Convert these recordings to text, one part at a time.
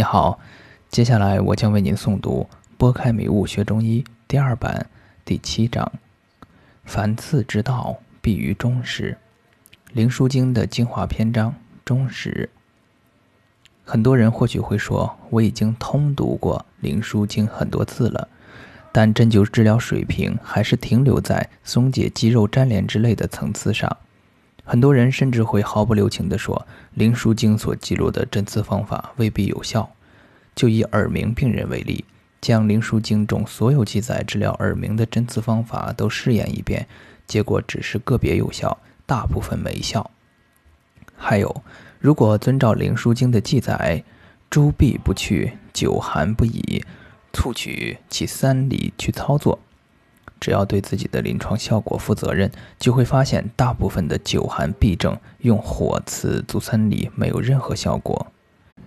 你好，接下来我将为您诵读《拨开迷雾学中医》第二版第七章：凡次之道，必于中始。灵枢经的精华篇章中始。很多人或许会说，我已经通读过灵枢经很多次了，但针灸治疗水平还是停留在松解肌肉粘连之类的层次上。很多人甚至会毫不留情地说，《灵枢经》所记录的针刺方法未必有效。就以耳鸣病人为例，将《灵枢经》中所有记载治疗耳鸣的针刺方法都试验一遍，结果只是个别有效，大部分没效。还有，如果遵照《灵枢经》的记载，诸痹不去，久寒不已，促取其三里去操作。只要对自己的临床效果负责任，就会发现大部分的久寒痹症用火刺足三里没有任何效果。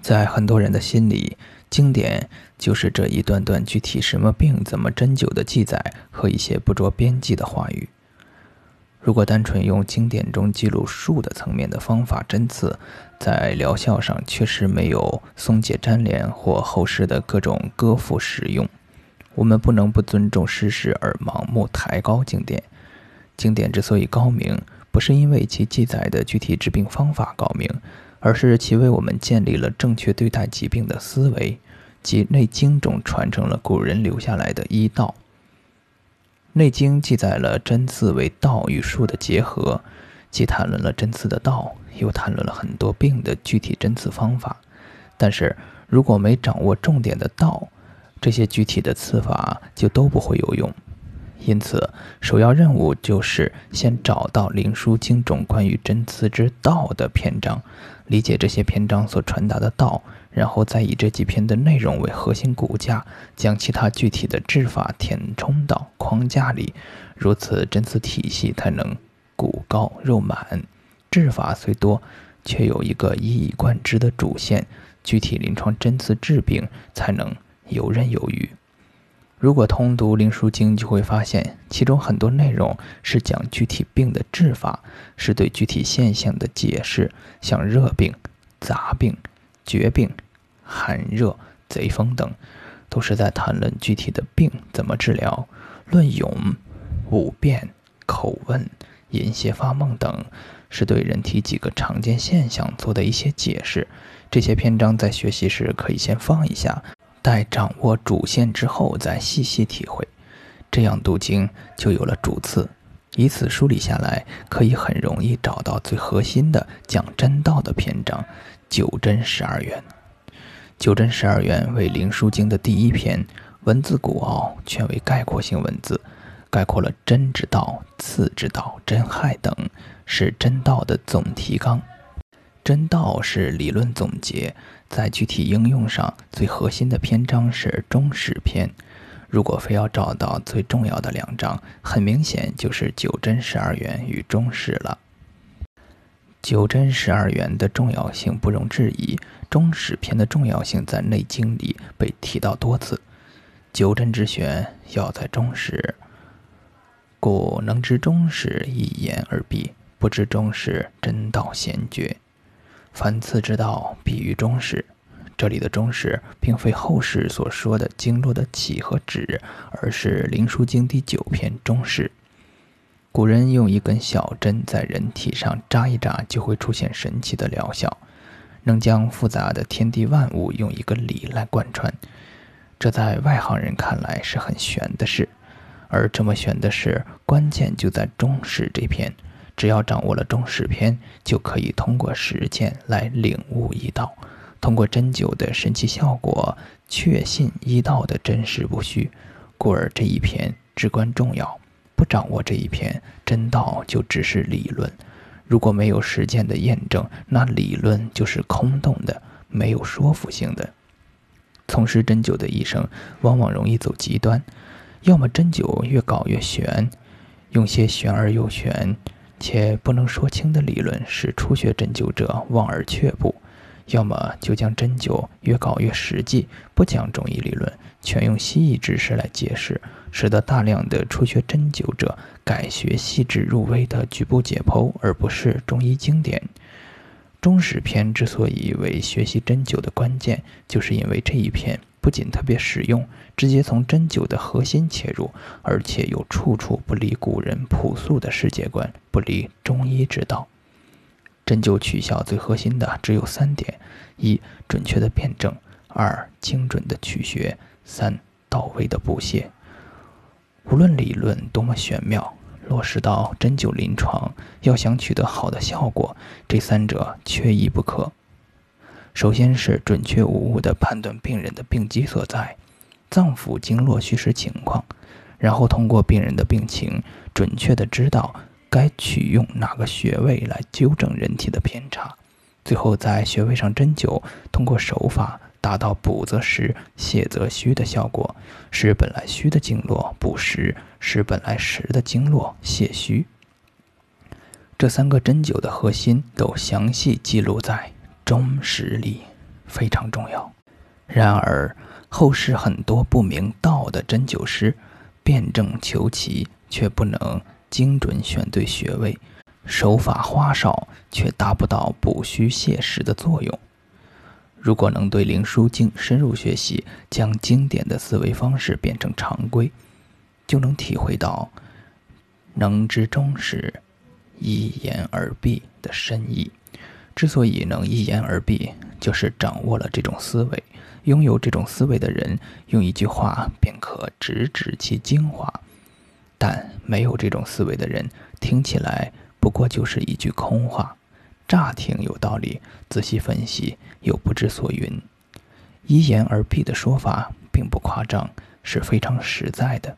在很多人的心里，经典就是这一段段具体什么病怎么针灸的记载和一些不着边际的话语。如果单纯用经典中记录术的层面的方法针刺，在疗效上确实没有松解粘连或后世的各种割腹使用。我们不能不尊重事实而盲目抬高经典。经典之所以高明，不是因为其记载的具体治病方法高明，而是其为我们建立了正确对待疾病的思维，即《内经》中传承了古人留下来的医道。《内经》记载了针刺为道与术的结合，既谈论了针刺的道，又谈论了很多病的具体针刺方法。但是如果没掌握重点的道，这些具体的刺法就都不会有用，因此首要任务就是先找到《灵枢经》中关于针刺之道的篇章，理解这些篇章所传达的道，然后再以这几篇的内容为核心骨架，将其他具体的治法填充到框架里，如此针刺体系才能骨高肉满。治法虽多，却有一个一以贯之的主线，具体临床针刺治病才能。游刃有余。如果通读《灵枢经》，就会发现其中很多内容是讲具体病的治法，是对具体现象的解释，像热病、杂病、绝病、寒热、贼风等，都是在谈论具体的病怎么治疗。论勇、五便、口问、饮泻发梦等，是对人体几个常见现象做的一些解释。这些篇章在学习时可以先放一下。待掌握主线之后，再细细体会，这样读经就有了主次。以此梳理下来，可以很容易找到最核心的讲真道的篇章——九真十二元。九真十二元为《灵枢经》的第一篇，文字古奥，全为概括性文字，概括了真之道、次之道、真害等，是真道的总提纲。真道是理论总结，在具体应用上，最核心的篇章是中史篇。如果非要找到最重要的两章，很明显就是九真十二元与中史了。九真十二元的重要性不容置疑，中史篇的重要性在《内经》里被提到多次。九真之玄要在中史，故能知中史，一言而毕；不知中史，真道先绝。凡次之道，必于中始。这里的中始，并非后世所说的经络的起和止，而是《灵枢经》第九篇中始。古人用一根小针在人体上扎一扎，就会出现神奇的疗效，能将复杂的天地万物用一个理来贯穿。这在外行人看来是很玄的事，而这么玄的事，关键就在中始这篇。只要掌握了中始篇，就可以通过实践来领悟医道，通过针灸的神奇效果，确信医道的真实不虚。故而这一篇至关重要。不掌握这一篇，真道就只是理论。如果没有实践的验证，那理论就是空洞的，没有说服性的。从事针灸的医生往往容易走极端，要么针灸越搞越玄，用些玄而又玄。且不能说清的理论，使初学针灸者望而却步；要么就将针灸越搞越实际，不讲中医理论，全用西医知识来解释，使得大量的初学针灸者改学细致入微的局部解剖，而不是中医经典。中史篇之所以为学习针灸的关键，就是因为这一篇不仅特别实用，直接从针灸的核心切入，而且又处处不离古人朴素的世界观，不离中医之道。针灸取效最核心的只有三点：一、准确的辨证；二、精准的取穴；三、到位的补泻。无论理论多么玄妙。落实到针灸临床，要想取得好的效果，这三者缺一不可。首先是准确无误地判断病人的病机所在、脏腑经络虚实情况，然后通过病人的病情，准确地知道该取用哪个穴位来纠正人体的偏差，最后在穴位上针灸，通过手法。达到补则实，泻则虚的效果，使本来虚的经络补实，使本来实的经络泻虚。这三个针灸的核心都详细记录在中实里，非常重要。然而，后世很多不明道的针灸师，辨证求奇，却不能精准选对穴位，手法花哨，却达不到补虚泻实的作用。如果能对《灵枢经》深入学习，将经典的思维方式变成常规，就能体会到“能知中史，一言而蔽”的深意。之所以能一言而蔽，就是掌握了这种思维。拥有这种思维的人，用一句话便可直指其精华；但没有这种思维的人，听起来不过就是一句空话。乍听有道理，仔细分析又不知所云。一言而蔽的说法并不夸张，是非常实在的。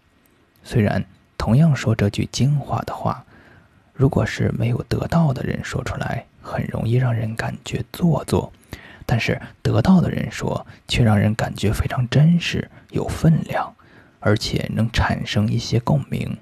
虽然同样说这句精华的话，如果是没有得到的人说出来，很容易让人感觉做作；但是得到的人说，却让人感觉非常真实、有分量，而且能产生一些共鸣。